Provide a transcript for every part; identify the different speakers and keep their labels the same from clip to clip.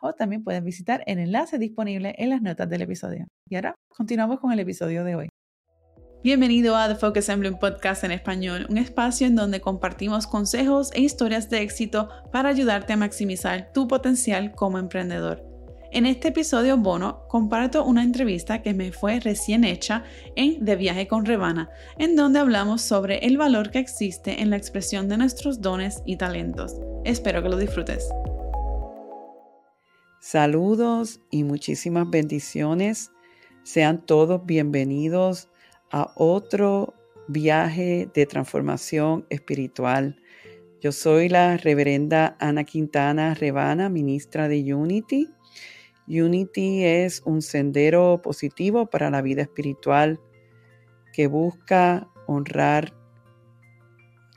Speaker 1: o también puedes visitar el enlace disponible en las notas del episodio. Y ahora continuamos con el episodio de hoy. Bienvenido a The Focus Emblem Podcast en español, un espacio en donde compartimos consejos e historias de éxito para ayudarte a maximizar tu potencial como emprendedor. En este episodio bono comparto una entrevista que me fue recién hecha en De Viaje con Rebana, en donde hablamos sobre el valor que existe en la expresión de nuestros dones y talentos. Espero que lo disfrutes.
Speaker 2: Saludos y muchísimas bendiciones. Sean todos bienvenidos a otro viaje de transformación espiritual. Yo soy la reverenda Ana Quintana Rebana, ministra de Unity. Unity es un sendero positivo para la vida espiritual que busca honrar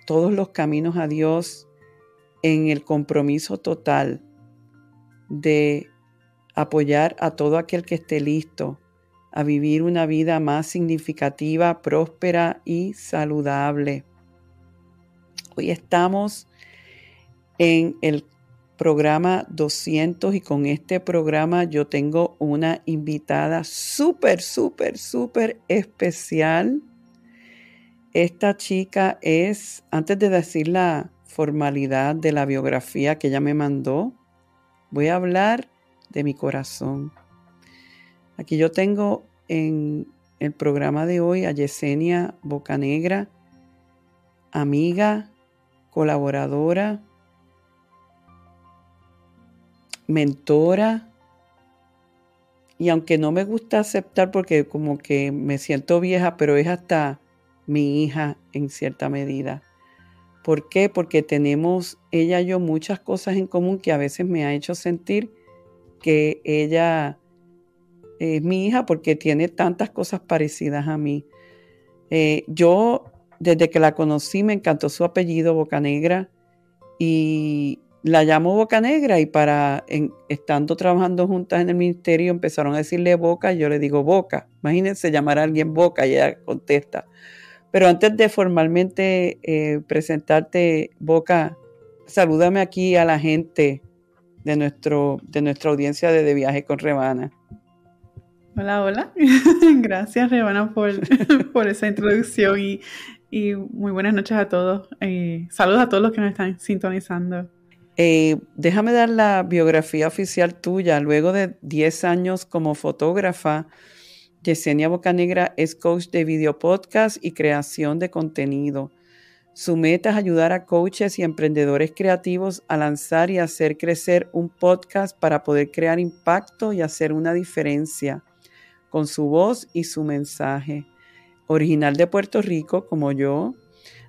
Speaker 2: todos los caminos a Dios en el compromiso total de apoyar a todo aquel que esté listo a vivir una vida más significativa, próspera y saludable. Hoy estamos en el programa 200 y con este programa yo tengo una invitada súper, súper, súper especial. Esta chica es, antes de decir la formalidad de la biografía que ella me mandó, Voy a hablar de mi corazón. Aquí yo tengo en el programa de hoy a Yesenia Bocanegra, amiga, colaboradora, mentora. Y aunque no me gusta aceptar porque como que me siento vieja, pero es hasta mi hija en cierta medida. ¿Por qué? Porque tenemos ella y yo muchas cosas en común que a veces me ha hecho sentir que ella es mi hija porque tiene tantas cosas parecidas a mí. Eh, yo, desde que la conocí, me encantó su apellido, Bocanegra, y la llamo Boca Negra y para, estando trabajando juntas en el ministerio, empezaron a decirle Boca y yo le digo Boca. Imagínense llamar a alguien Boca y ella contesta. Pero antes de formalmente eh, presentarte, Boca, salúdame aquí a la gente de, nuestro, de nuestra audiencia de, de Viaje con Rebana.
Speaker 1: Hola, hola. Gracias, Rebana, por, por esa introducción y, y, muy buenas noches a todos. Eh, saludos a todos los que nos están sintonizando.
Speaker 2: Eh, déjame dar la biografía oficial tuya. Luego de 10 años como fotógrafa, Yesenia Bocanegra es coach de video podcast y creación de contenido. Su meta es ayudar a coaches y emprendedores creativos a lanzar y hacer crecer un podcast para poder crear impacto y hacer una diferencia con su voz y su mensaje. Original de Puerto Rico, como yo,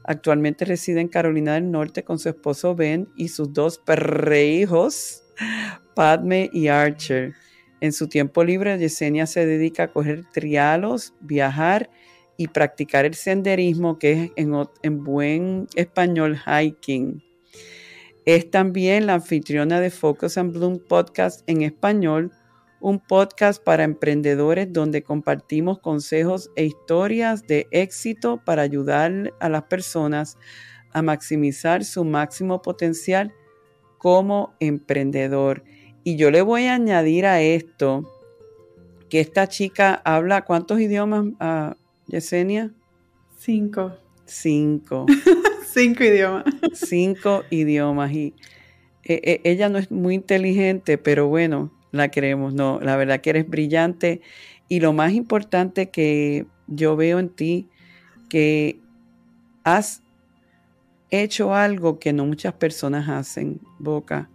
Speaker 2: actualmente reside en Carolina del Norte con su esposo Ben y sus dos perrejos, Padme y Archer. En su tiempo libre, Yesenia se dedica a coger trialos, viajar y practicar el senderismo, que es en, buen español hiking. Es también la anfitriona de Focus and Bloom Podcast en español, un podcast para emprendedores donde compartimos consejos e historias de éxito para ayudar a las personas a maximizar su máximo potencial como emprendedor. Y yo le voy a añadir a esto que esta chica habla cuántos idiomas, uh, Yesenia?
Speaker 1: Cinco.
Speaker 2: Cinco.
Speaker 1: Cinco idiomas.
Speaker 2: Cinco idiomas. Y eh, eh, ella no es muy inteligente, pero bueno, la queremos. No, la verdad que eres brillante. Y lo más importante que yo veo en ti, que has hecho algo que no muchas personas hacen, Boca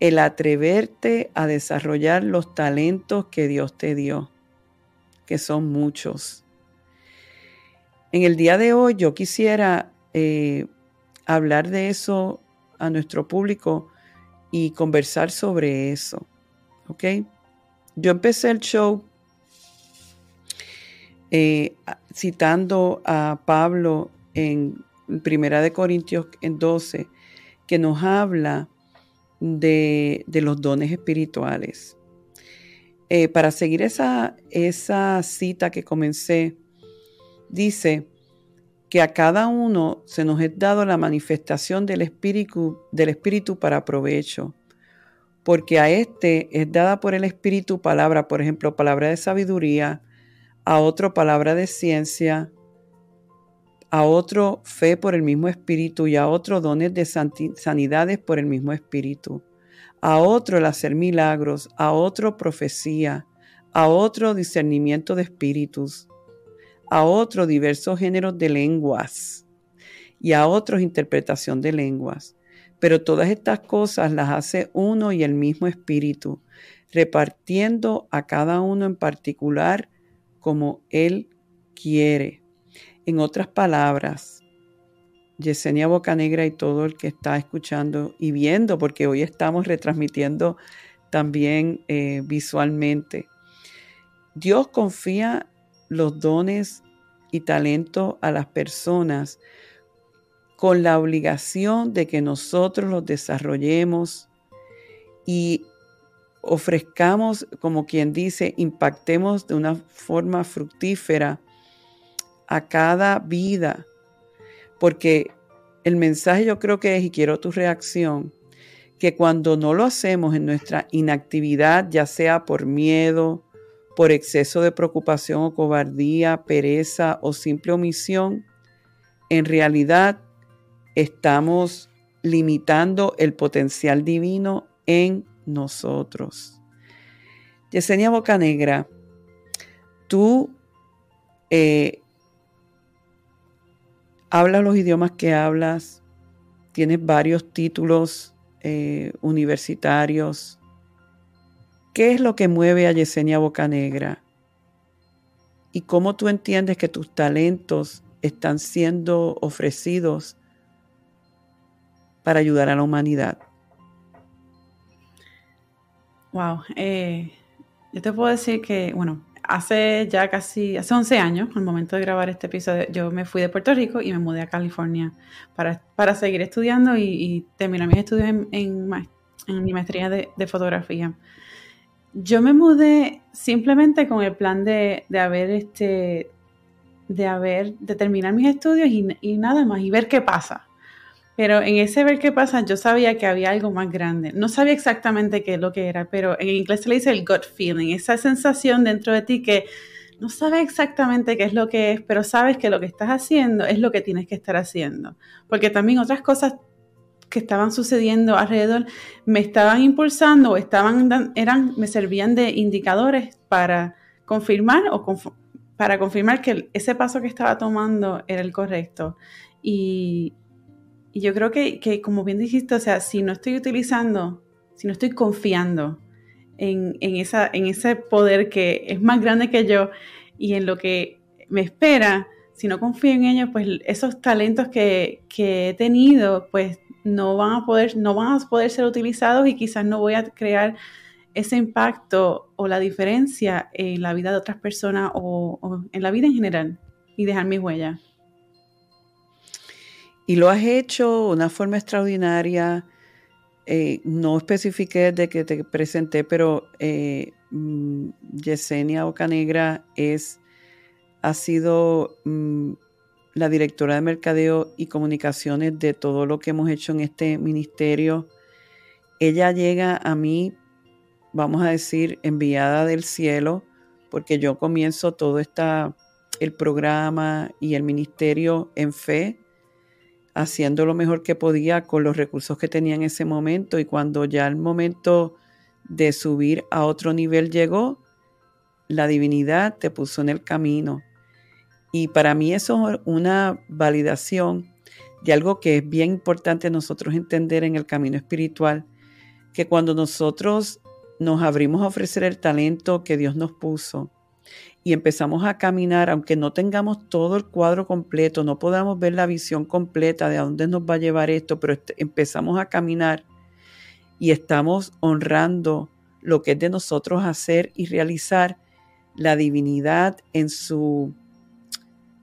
Speaker 2: el atreverte a desarrollar los talentos que Dios te dio, que son muchos. En el día de hoy yo quisiera eh, hablar de eso a nuestro público y conversar sobre eso. ¿Ok? yo empecé el show eh, citando a Pablo en Primera de Corintios en 12, que nos habla de, los dones espirituales. Eh, para seguir esa, esa cita que comencé, dice que a cada uno se nos es dado la manifestación del Espíritu, del Espíritu para provecho, porque a este es dada por el Espíritu palabra, por ejemplo, palabra de sabiduría, a otro palabra de ciencia, a otro fe por el mismo Espíritu y a otro dones de sanidades por el mismo Espíritu, a otro el hacer milagros, a otro profecía, a otro discernimiento de espíritus, a otro diversos géneros de lenguas y a otros interpretación de lenguas. Pero todas estas cosas las hace uno y el mismo Espíritu, repartiendo a cada uno en particular como Él quiere. En otras palabras, Yesenia Bocanegra y todo el que está escuchando y viendo, porque hoy estamos retransmitiendo también eh, visualmente. Dios confía los dones y talentos a las personas con la obligación de que nosotros los desarrollemos y ofrezcamos, como quien dice, impactemos de una forma fructífera a cada vida, porque el mensaje yo creo que es, y quiero tu reacción, que cuando no lo hacemos en nuestra inactividad, ya sea por miedo, por exceso de preocupación o cobardía, pereza o simple omisión, en realidad estamos limitando el potencial divino en nosotros. Yesenia Bocanegra, tú eh, hablas los idiomas que hablas, tienes varios títulos eh, universitarios. ¿Qué es lo que mueve a Yesenia Bocanegra? ¿Y cómo tú entiendes que tus talentos están siendo ofrecidos para ayudar a la humanidad?
Speaker 1: Wow, eh, yo te puedo decir que, bueno, hace ya casi, hace 11 años, al momento de grabar este episodio, yo me fui de Puerto Rico y me mudé a California para, para seguir estudiando y, terminar mis estudios en, en, mi maestría de, de, fotografía. Yo me mudé simplemente con el plan de, de haber este de haber terminar mis estudios y, y nada más y ver qué pasa pero en ese ver qué pasa, yo sabía que había algo más grande. No sabía exactamente qué es lo que era, pero en inglés se le dice el gut feeling, esa sensación dentro de ti que no sabes exactamente qué es lo que es, pero sabes que lo que estás haciendo es lo que tienes que estar haciendo. Porque también otras cosas que estaban sucediendo alrededor me estaban impulsando o estaban eran me servían de indicadores para confirmar o para confirmar que ese paso que estaba tomando era el correcto. Y, y yo creo que, como bien dijiste, o sea, si no estoy utilizando, si no estoy confiando en, esa, en ese poder que es más grande que yo y en lo que me espera, si no confío en ellos, pues esos talentos que, he tenido, pues no van a poder, no van a poder ser utilizados y quizás no voy a crear ese impacto o la diferencia en la vida de otras personas o, o en la vida en general y dejar mi huella.
Speaker 2: Y lo has hecho de una forma extraordinaria. Eh, no especifiqué de que te presenté, pero eh, mm, Yesenia Ocanegra es, ha sido mm, la directora de mercadeo y comunicaciones de todo lo que hemos hecho en este ministerio. Ella llega a mí, vamos a decir, enviada del cielo, porque yo comienzo todo esta, el programa y el ministerio en fe haciendo lo mejor que podía con los recursos que tenía en ese momento y cuando ya el momento de subir a otro nivel llegó, la divinidad te puso en el camino. Y para mí eso es una validación de algo que es bien importante nosotros entender en el camino espiritual, que cuando nosotros nos abrimos a ofrecer el talento que Dios nos puso, y empezamos a caminar, aunque no tengamos todo el cuadro completo, no podamos ver la visión completa de a dónde nos va a llevar esto, pero empezamos a caminar y estamos honrando lo que es de nosotros hacer y realizar, la divinidad en su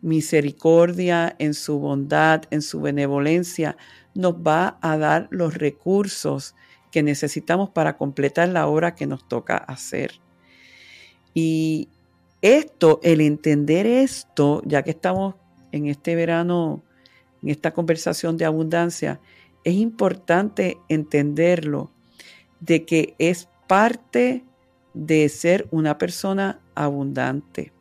Speaker 2: misericordia, en su bondad, en su benevolencia, nos va a dar los recursos que necesitamos para completar la obra que nos toca hacer. Y esto, el entender esto, ya que estamos en este verano, en esta conversación de abundancia, es importante entenderlo, de que es parte de ser una persona abundante.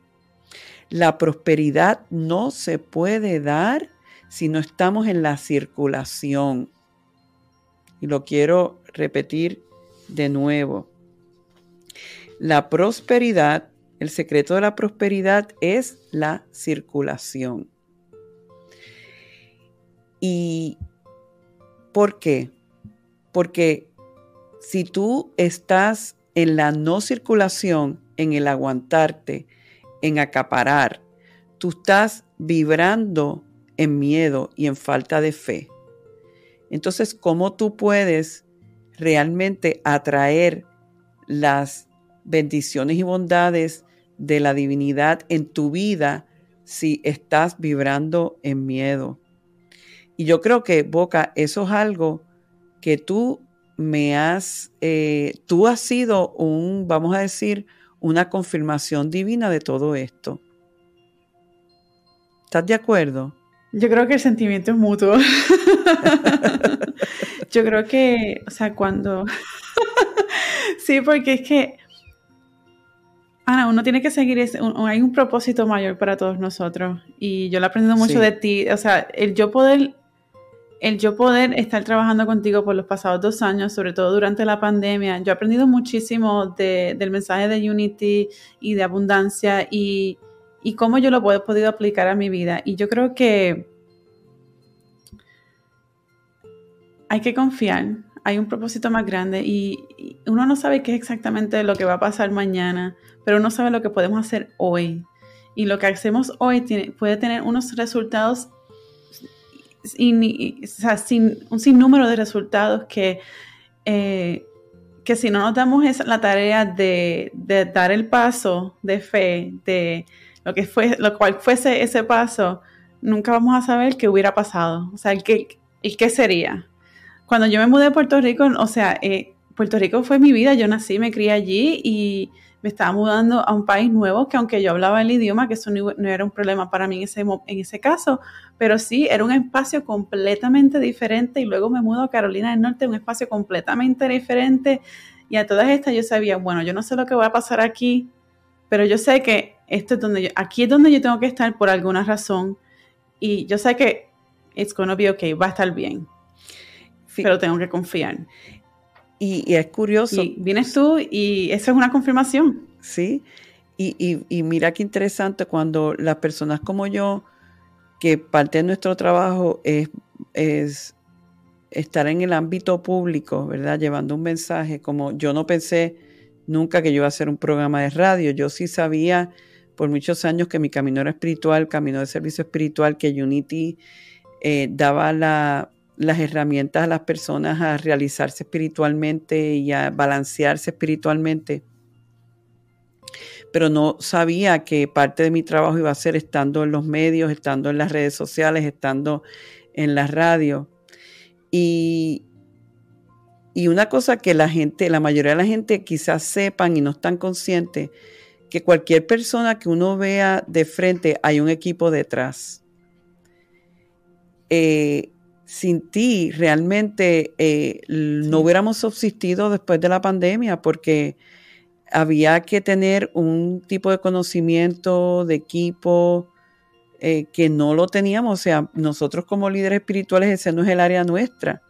Speaker 2: La prosperidad no se puede dar si no estamos en la circulación. Y lo quiero repetir de nuevo. La prosperidad, el secreto de la prosperidad es la circulación. ¿Y por qué? Porque si tú estás en la no circulación, en el aguantarte, en acaparar, tú estás vibrando en miedo y en falta de fe. Entonces, ¿cómo tú puedes realmente atraer las bendiciones y bondades de la divinidad en tu vida si estás vibrando en miedo? Y yo creo que, Boca, eso es algo que tú me has, eh, tú has sido un, vamos a decir, una confirmación divina de todo esto. ¿Estás de acuerdo?
Speaker 1: Yo creo que el sentimiento es mutuo. Yo creo que, o sea, cuando... sí, porque es que, Ana, uno tiene que seguir, ese, hay un propósito mayor para todos nosotros. Y yo lo he aprendido mucho de ti. O sea, el yo poder el yo poder estar trabajando contigo por los pasados dos años, sobre todo durante la pandemia, yo he aprendido muchísimo del mensaje de Unity y de abundancia y, y cómo yo lo he podido aplicar a mi vida. Y yo creo que hay que confiar, hay un propósito más grande y, uno no sabe qué es exactamente lo que va a pasar mañana, pero uno sabe lo que podemos hacer hoy. Y lo que hacemos hoy tiene, puede tener unos resultados sin, un sinnúmero de resultados que, eh, que si no nos damos la tarea de, dar el paso de fe, de lo que fue, lo cual fuese ese paso, nunca vamos a saber qué hubiera pasado. O sea, qué, el qué sería. Cuando yo me mudé a Puerto Rico, o sea, eh, Puerto Rico fue mi vida, yo nací, me crié allí y me estaba mudando a un país nuevo que aunque yo hablaba el idioma, que eso no, era un problema para mí en ese, en ese caso, pero sí era un espacio completamente diferente y luego me mudo a Carolina del Norte, un espacio completamente diferente y a todas estas yo sabía, bueno, yo no sé lo que va a pasar aquí, pero yo sé que esto es donde aquí es donde yo tengo que estar por alguna razón y yo sé que it's gonna be okay, va a estar bien, pero tengo que confiar.
Speaker 2: Y, es curioso.
Speaker 1: vienes tú y eso es una confirmación.
Speaker 2: Sí, y, mira qué interesante cuando las personas como yo, que parte de nuestro trabajo es, es estar en el ámbito público, ¿verdad? Llevando un mensaje, como yo no pensé nunca que yo iba a hacer un programa de radio, yo sí sabía por muchos años que mi camino era espiritual, camino de servicio espiritual, que Unity eh, daba la, las herramientas a las personas a realizarse espiritualmente y a balancearse espiritualmente. Pero no sabía que parte de mi trabajo iba a ser estando en los medios, estando en las redes sociales, estando en la radio. Y, y una cosa que la gente, la mayoría de la gente quizás sepan y no están conscientes, que cualquier persona que uno vea de frente hay un equipo detrás. Eh, sin ti realmente eh, no hubiéramos subsistido después de la pandemia porque había que tener un tipo de conocimiento, de equipo, eh, que no lo teníamos. O sea, nosotros como líderes espirituales, ese no es el área nuestra.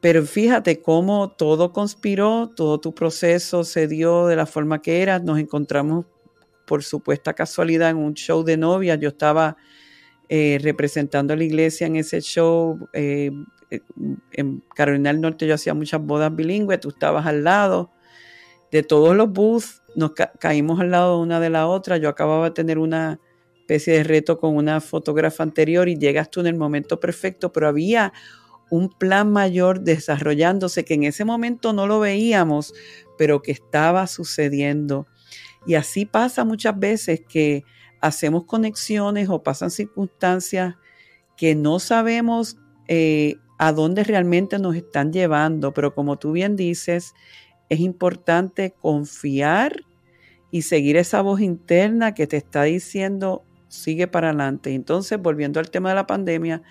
Speaker 2: Pero fíjate cómo todo conspiró, todo tu proceso se dio de la forma que era. Nos encontramos por supuesta casualidad en un show de novias. Yo estaba eh, representando a la iglesia en ese show. Eh, en Carolina del Norte yo hacía muchas bodas bilingües, tú estabas al lado de todos los booths, nos caímos al lado una de la otra, yo acababa de tener una especie de reto con una fotógrafa anterior y llegas tú en el momento perfecto, pero había un plan mayor desarrollándose que en ese momento no lo veíamos, pero que estaba sucediendo. Y así pasa muchas veces que hacemos conexiones o pasan circunstancias que no sabemos eh, a dónde realmente nos están llevando, pero como tú bien dices, es importante confiar y seguir esa voz interna que te está diciendo sigue para adelante. Entonces, volviendo al tema de la pandemia,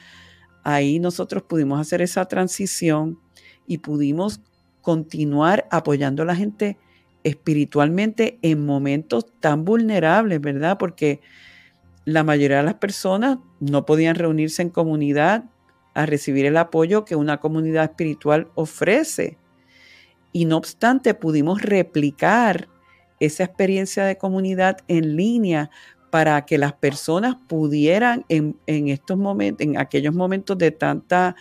Speaker 2: ahí nosotros pudimos hacer esa transición y pudimos continuar apoyando a la gente espiritualmente en momentos tan vulnerables, ¿verdad? Porque la mayoría de las personas no podían reunirse en comunidad a recibir el apoyo que una comunidad espiritual ofrece. Y no obstante, pudimos replicar esa experiencia de comunidad en línea para que las personas pudieran en, estos momentos, en aquellos momentos de tanta,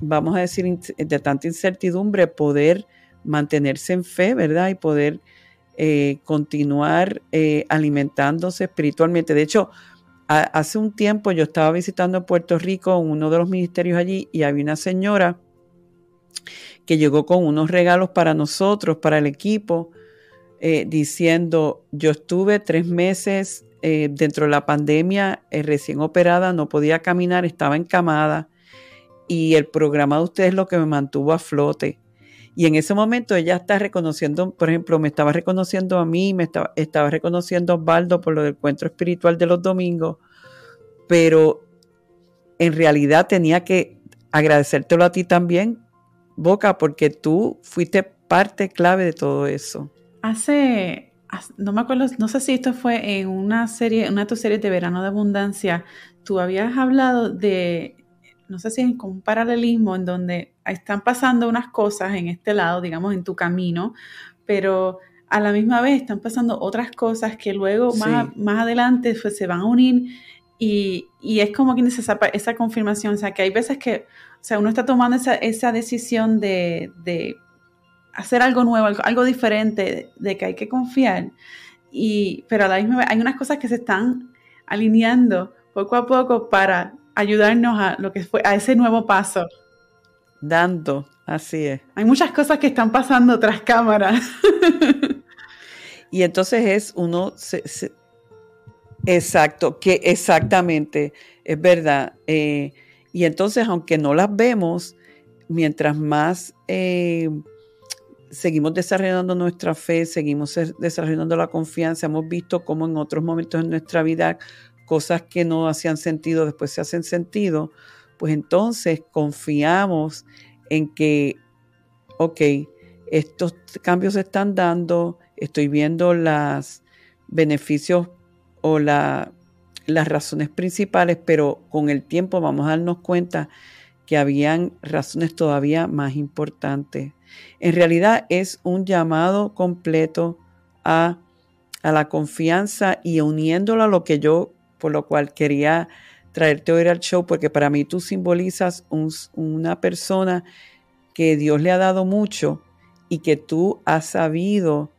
Speaker 2: vamos a decir, de tanta incertidumbre, poder mantenerse en fe, ¿verdad? Y poder eh, continuar eh, alimentándose espiritualmente. De hecho, hace un tiempo yo estaba visitando Puerto Rico, uno de los ministerios allí, y había una señora que llegó con unos regalos para nosotros, para el equipo, eh, diciendo, yo estuve tres meses dentro de la pandemia, recién operada, no podía caminar, estaba encamada, y el programa de ustedes es lo que me mantuvo a flote. Y en ese momento ella está reconociendo, por ejemplo, me estaba reconociendo a mí, me estaba, estaba reconociendo a Osvaldo por lo del encuentro espiritual de los domingos, pero en realidad tenía que agradecértelo a ti también, Boca, porque tú fuiste parte clave de todo eso.
Speaker 1: Hace, no me acuerdo, no sé si esto fue en una serie, una de tus series de verano de abundancia, tú habías hablado de no sé si es como un paralelismo en donde están pasando unas cosas en este lado, digamos, en tu camino, pero a la misma vez están pasando otras cosas que luego más, más adelante pues, se van a unir y, es como que esa, esa confirmación, o sea, que hay veces que, o sea, uno está tomando esa, decisión de, hacer algo nuevo, algo, diferente, de, que hay que confiar, y, pero a la misma vez hay unas cosas que se están alineando poco a poco para ayudarnos a lo que fue a ese nuevo paso.
Speaker 2: Dando, así es.
Speaker 1: Hay muchas cosas que están pasando tras cámara.
Speaker 2: y entonces es uno, exacto, que exactamente, es verdad. Eh, y entonces, aunque no las vemos, mientras más eh, seguimos desarrollando nuestra fe, seguimos desarrollando la confianza, hemos visto cómo en otros momentos en nuestra vida cosas que no hacían sentido después se hacen sentido, pues entonces confiamos en que, ok, estos cambios se están dando, estoy viendo los beneficios o las razones principales, pero con el tiempo vamos a darnos cuenta que habían razones todavía más importantes. En realidad es un llamado completo a, a la confianza y uniéndolo a lo que yo por lo cual quería traerte hoy al show, porque para mí tú simbolizas una persona que Dios le ha dado mucho y que tú has sabido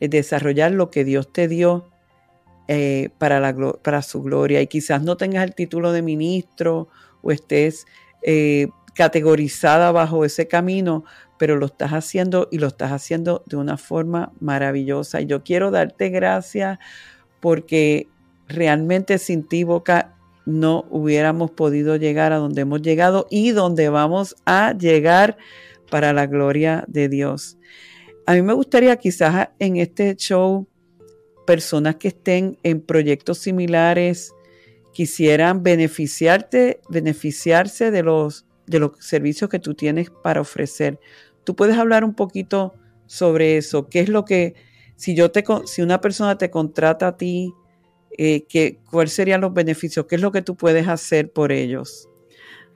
Speaker 2: eh, desarrollar lo que Dios te dio eh, para, la, para su gloria. Y quizás no tengas el título de ministro o estés eh, categorizada bajo ese camino, pero lo estás haciendo y lo estás haciendo de una forma maravillosa. Y yo quiero darte gracias porque realmente sin ti, Boca, no hubiéramos podido llegar a donde hemos llegado y donde vamos a llegar para la gloria de Dios. A mí me gustaría quizás en este show personas que estén en proyectos similares quisieran beneficiarte, beneficiarse de los, de los servicios que tú tienes para ofrecer. Tú puedes hablar un poquito sobre eso. ¿Qué es lo que, si yo te, si una persona te contrata a ti eh, ¿cuáles serían los beneficios? ¿Qué es lo que tú puedes hacer por ellos?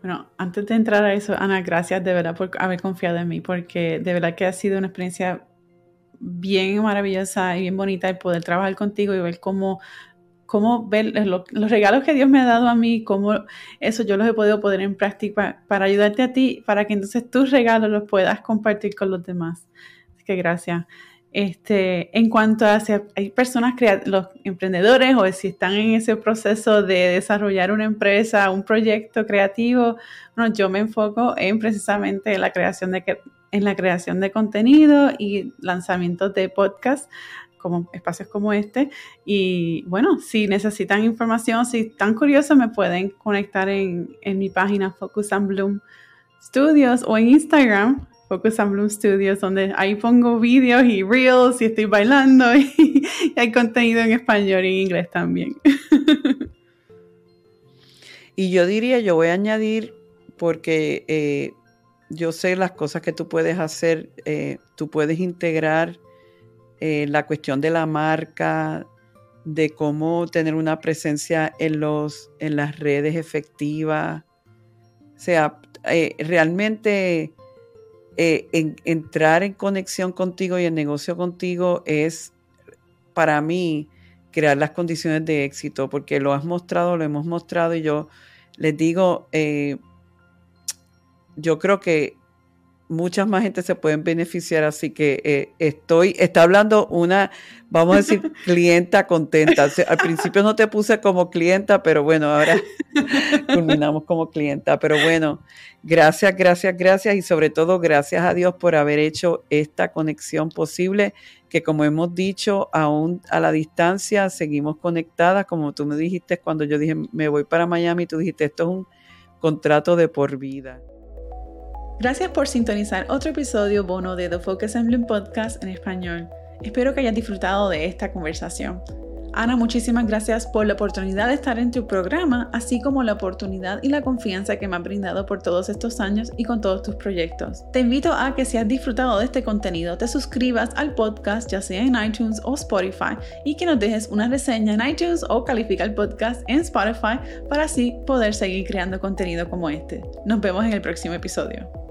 Speaker 1: Bueno, antes de entrar a eso, Ana, gracias de verdad por haber confiado en mí, porque de verdad que ha sido una experiencia bien maravillosa y bien bonita el poder trabajar contigo y ver cómo, cómo ver los regalos que Dios me ha dado a mí, cómo eso yo los he podido poner en práctica para ayudarte a ti, para que entonces tus regalos los puedas compartir con los demás. Así que gracias. Este, en cuanto a si hay personas, los emprendedores o si están en ese proceso de desarrollar una empresa, un proyecto creativo, yo me enfoco en precisamente la creación de en la creación de contenido y lanzamientos de podcast como espacios como este. Y bueno, si necesitan información, si están curiosos, me pueden conectar en, en mi página Focus and Bloom Studios o en Instagram, Focus and Bloom Studios, donde ahí pongo vídeos y reels y estoy bailando y, hay contenido en español y en inglés también.
Speaker 2: y yo diría, yo voy a añadir, porque eh, yo sé las cosas que tú puedes hacer, eh, tú puedes integrar eh, la cuestión de la marca, de cómo tener una presencia en, los, en las redes efectiva. O sea, realmente eh, entrar en conexión contigo y en negocio contigo es para mí crear las condiciones de éxito, porque lo has mostrado, lo hemos mostrado y yo les digo, yo creo que muchas más gente se pueden beneficiar, así que eh, estoy, está hablando una, vamos a decir, clienta contenta. al principio no te puse como clienta, pero bueno, ahora culminamos como clienta. Pero bueno, gracias, gracias, gracias y sobre todo gracias a Dios por haber hecho esta conexión posible, que como hemos dicho, aún a la distancia seguimos conectadas, como tú me dijiste cuando yo dije, me voy para Miami, tú dijiste, esto es un contrato de por vida.
Speaker 1: Gracias por sintonizar otro episodio bono de The Focus Emblem Podcast en español. Espero que hayas disfrutado de esta conversación. Ana, muchísimas gracias por la oportunidad de estar en tu programa, así como la oportunidad y la confianza que me has brindado por todos estos años y con todos tus proyectos. Te invito a que si has disfrutado de este contenido, te suscribas al podcast, ya sea en iTunes o Spotify, y que nos dejes una reseña en iTunes o califica el podcast en Spotify para así poder seguir creando contenido como este. Nos vemos en el próximo episodio.